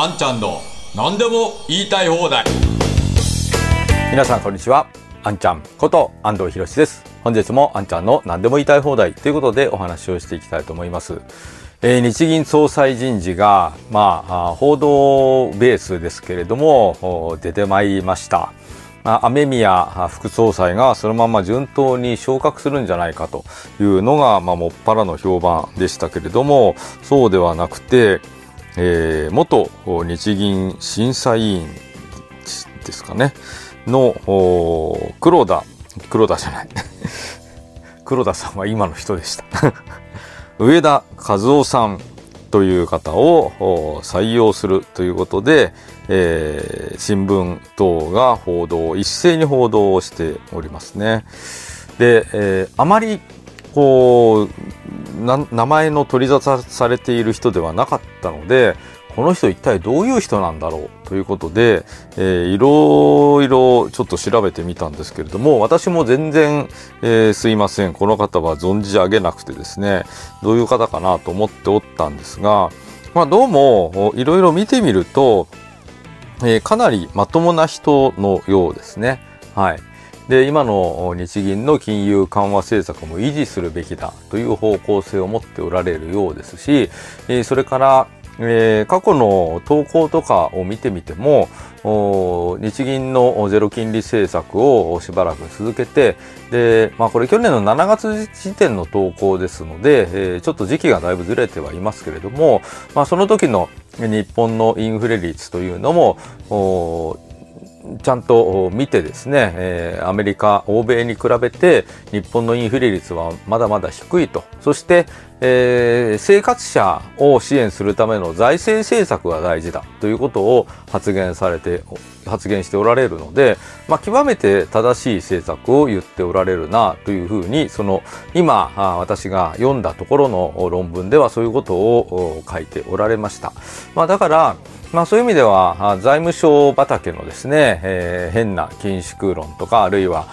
あんちゃんの何でも言いたい放題。皆さんこんにちは。あんちゃんこと安藤博です。本日もあんちゃんの何でも言いたい放題ということでお話をしていきたいと思います。えー、日銀総裁人事が、まあ、報道ベースですけれども出てまいりました。雨宮副総裁がそのまま順当に昇格するんじゃないかというのが、まあ、もっぱらの評判でしたけれどもそうではなくて、えー、元日銀審査委員ですかね。の黒田黒田じゃない。黒田さんは今の人でした。上田和夫さんという方を採用するということで、えー、新聞等が報道一斉に報道をしておりますね。で、えー、あまりこう名前の取り沙汰されている人ではなかったのでこの人一体どういう人なんだろうということで、えー、いろいろちょっと調べてみたんですけれども私も全然、えー、すいませんこの方は存じ上げなくてですねどういう方かなと思っておったんですが、まあ、どうもいろいろ見てみると、えー、かなりまともな人のようですね。はい。で今の日銀の金融緩和政策も維持するべきだという方向性を持っておられるようですしえそれからえー、過去の投稿とかを見てみても日銀のゼロ金利政策をしばらく続けてで、まあ、これ去年の7月時点の投稿ですので、えー、ちょっと時期がだいぶずれてはいますけれども、まあ、その時の日本のインフレ率というのもちゃんと見てですね、えー、アメリカ、欧米に比べて日本のインフレ率はまだまだ低いと。そして、えー、生活者を支援するための財政政策が大事だということを発言されて、発言しておられるので、まあ、極めて正しい政策を言っておられるなというふうに、その今、私が読んだところの論文ではそういうことを書いておられました。まあ、だから、まあそういう意味では財務省畑のですね、えー、変な緊縮論とかあるいは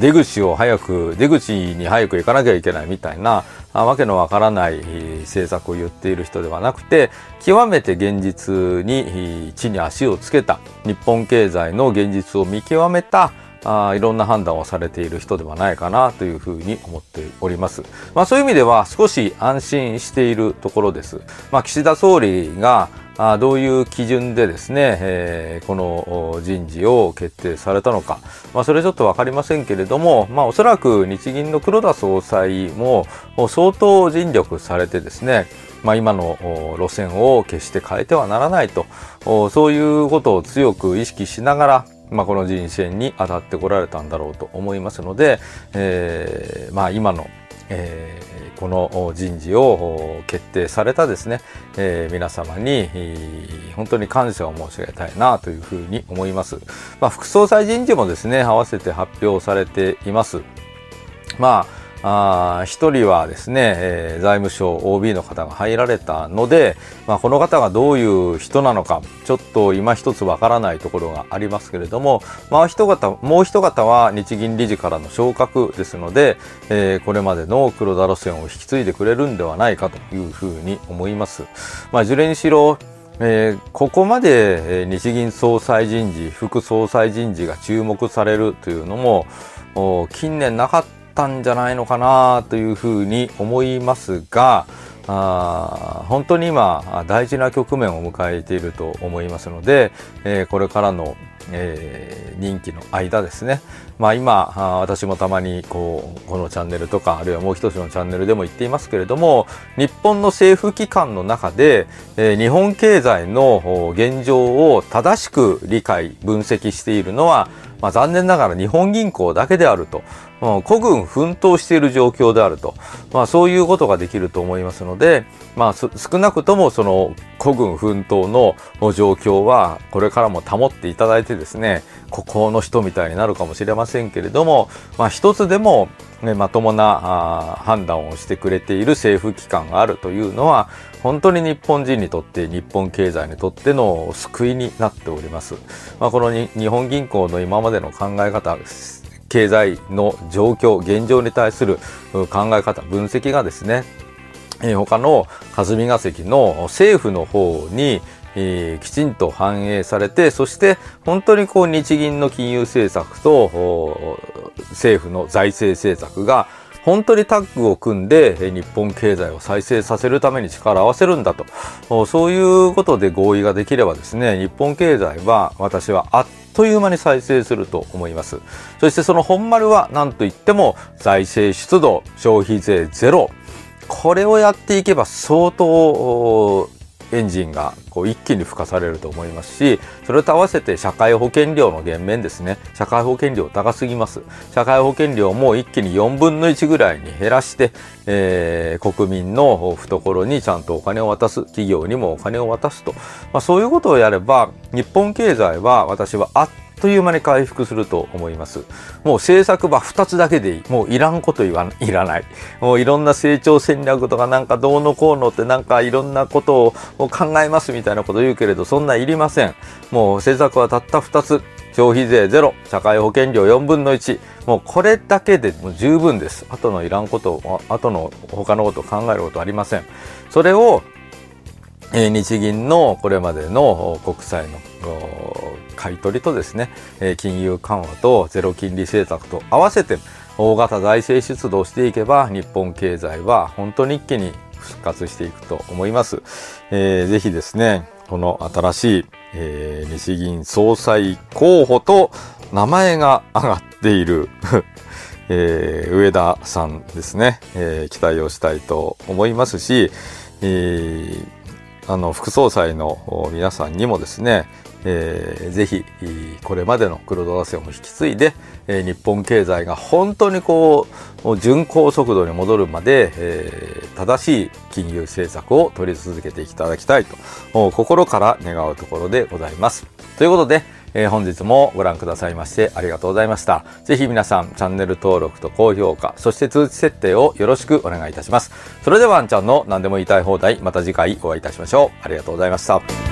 出口を早く出口に早く行かなきゃいけないみたいなわけのわからない政策を言っている人ではなくて極めて現実に地に足をつけた日本経済の現実を見極めたあいろんな判断をされている人ではないかなというふうに思っております。まあそういう意味では少し安心しているところです。まあ岸田総理があどういう基準でですね、え、この人事を決定されたのか、まあ、それちょっと分かりませんけれども、まあ、おそらく日銀の黒田総裁も相当尽力されてですね、まあ、今の路線を決して変えてはならないと。そういうことを強く意識しながらまあ、この人選に当たってこられたんだろうと思いますので、えーまあ、今のえー、この人事を決定されたですね、えー、皆様に本当に感謝を申し上げたいなというふうに思います。まあ、副総裁人事もですね、合わせて発表されています。まああ一人はですね、えー、財務省 OB の方が入られたので、まあ、この方がどういう人なのかちょっと今一つわからないところがありますけれども、まあ、一方もう一方は日銀理事からの昇格ですので、えー、これまでの黒田路線を引き継いでくれるんではないかというふうに思います。まあ、いずれにしろえー、ここまで日銀総裁人事副総裁人事が注目されるというのも近年なかったったんじゃないのかなというふうに思いますが、あ本当に今大事な局面を迎えていると思いますので、えー、これからの、えー、任期の間ですね、まあ、今私もたまにこうこのチャンネルとかあるいはもう一つのチャンネルでも言っていますけれども日本の政府機関の中で、えー、日本経済の現状を正しく理解分析しているのはまあ、残念ながら日本銀行だけであると、う、孤軍奮闘している状況であると、まあ、そういうことができると思いますので、まあ、少なくともその孤軍奮闘の状況はこれからも保っていただいてですね孤高の人みたいになるかもしれませんけれども、まあ、一つでも、ね、まともな判断をしてくれている政府機関があるというのは本当に日本人にとって日本経済にとっての救いになっております。まあ、この日本銀行の今までの考え方経済の状況現状に対する考え方分析がですね他の霞が関の政府の方にえー、きちんと反映されて、そして本当にこう日銀の金融政策と政府の財政政策が本当にタッグを組んで日本経済を再生させるために力を合わせるんだと、そういうことで合意ができればですね、日本経済は私はあっという間に再生すると思います。そしてその本丸は何といっても財政出動、消費税ゼロ、これをやっていけば相当エンジンがこう一気に付加されると思いますし、それと合わせて社会保険料の減免ですね。社会保険料高すぎます。社会保険料も一気に4分の1ぐらいに減らして、えー、国民の懐にちゃんとお金を渡す、企業にもお金を渡すと。まあ、そういうことをやれば、日本経済は私はあっという間に回復すると思います。もう政策は2つだけでいい。もういらんこと言わいらない。もういろんな成長戦略とかなんかどうのこうのってなんかいろんなことを考えますみたいなこと言うけれど、そんないりません。もう政策はたった2つ。消費税ゼロ、社会保険料4分の1。もうこれだけでも十分です。後のいらんことを、後の他のこと考えることありません。それを、日銀のこれまでの国債の買い取りとですね、金融緩和とゼロ金利政策と合わせて大型財政出動していけば日本経済は本当に一気に復活していくと思います。えー、ぜひですね、この新しい、えー、日銀総裁候補と名前が挙がっている えー、上田さんですね、えー、期待をしたいと思いますし、えー、あの副総裁の皆さんにもですね、えー、ぜひこれまでの黒田路線を引き継いで、えー、日本経済が本当にこう巡航速度に戻るまで、え、正しい金融政策を取り続けていただきたいと心から願うところでございます。ということで、えー、本日もご覧くださいましてありがとうございました。ぜひ皆さんチャンネル登録と高評価、そして通知設定をよろしくお願いいたします。それではワンちゃんの何でも言いたい放題、また次回お会いいたしましょう。ありがとうございました。